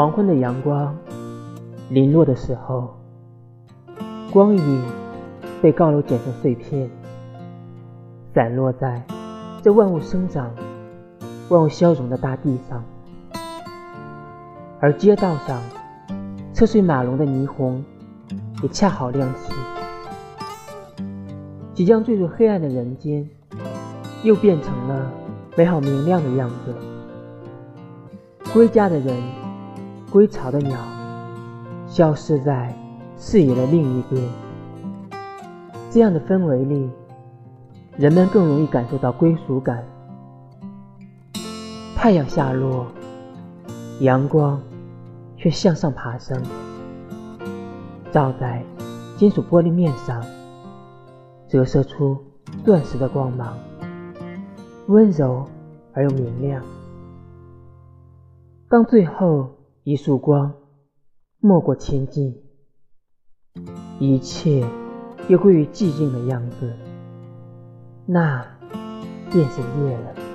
黄昏的阳光零落的时候，光影被高楼剪成碎片，散落在这万物生长、万物消融的大地上，而街道上车水马龙的霓虹也恰好亮起，即将坠入黑暗的人间，又变成了美好明亮的样子。归家的人，归巢的鸟，消失在视野的另一边。这样的氛围里，人们更容易感受到归属感。太阳下落，阳光却向上爬升，照在金属玻璃面上，折射出钻石的光芒，温柔而又明亮。当最后一束光没过千径，一切又归于寂静的样子，那便是夜了。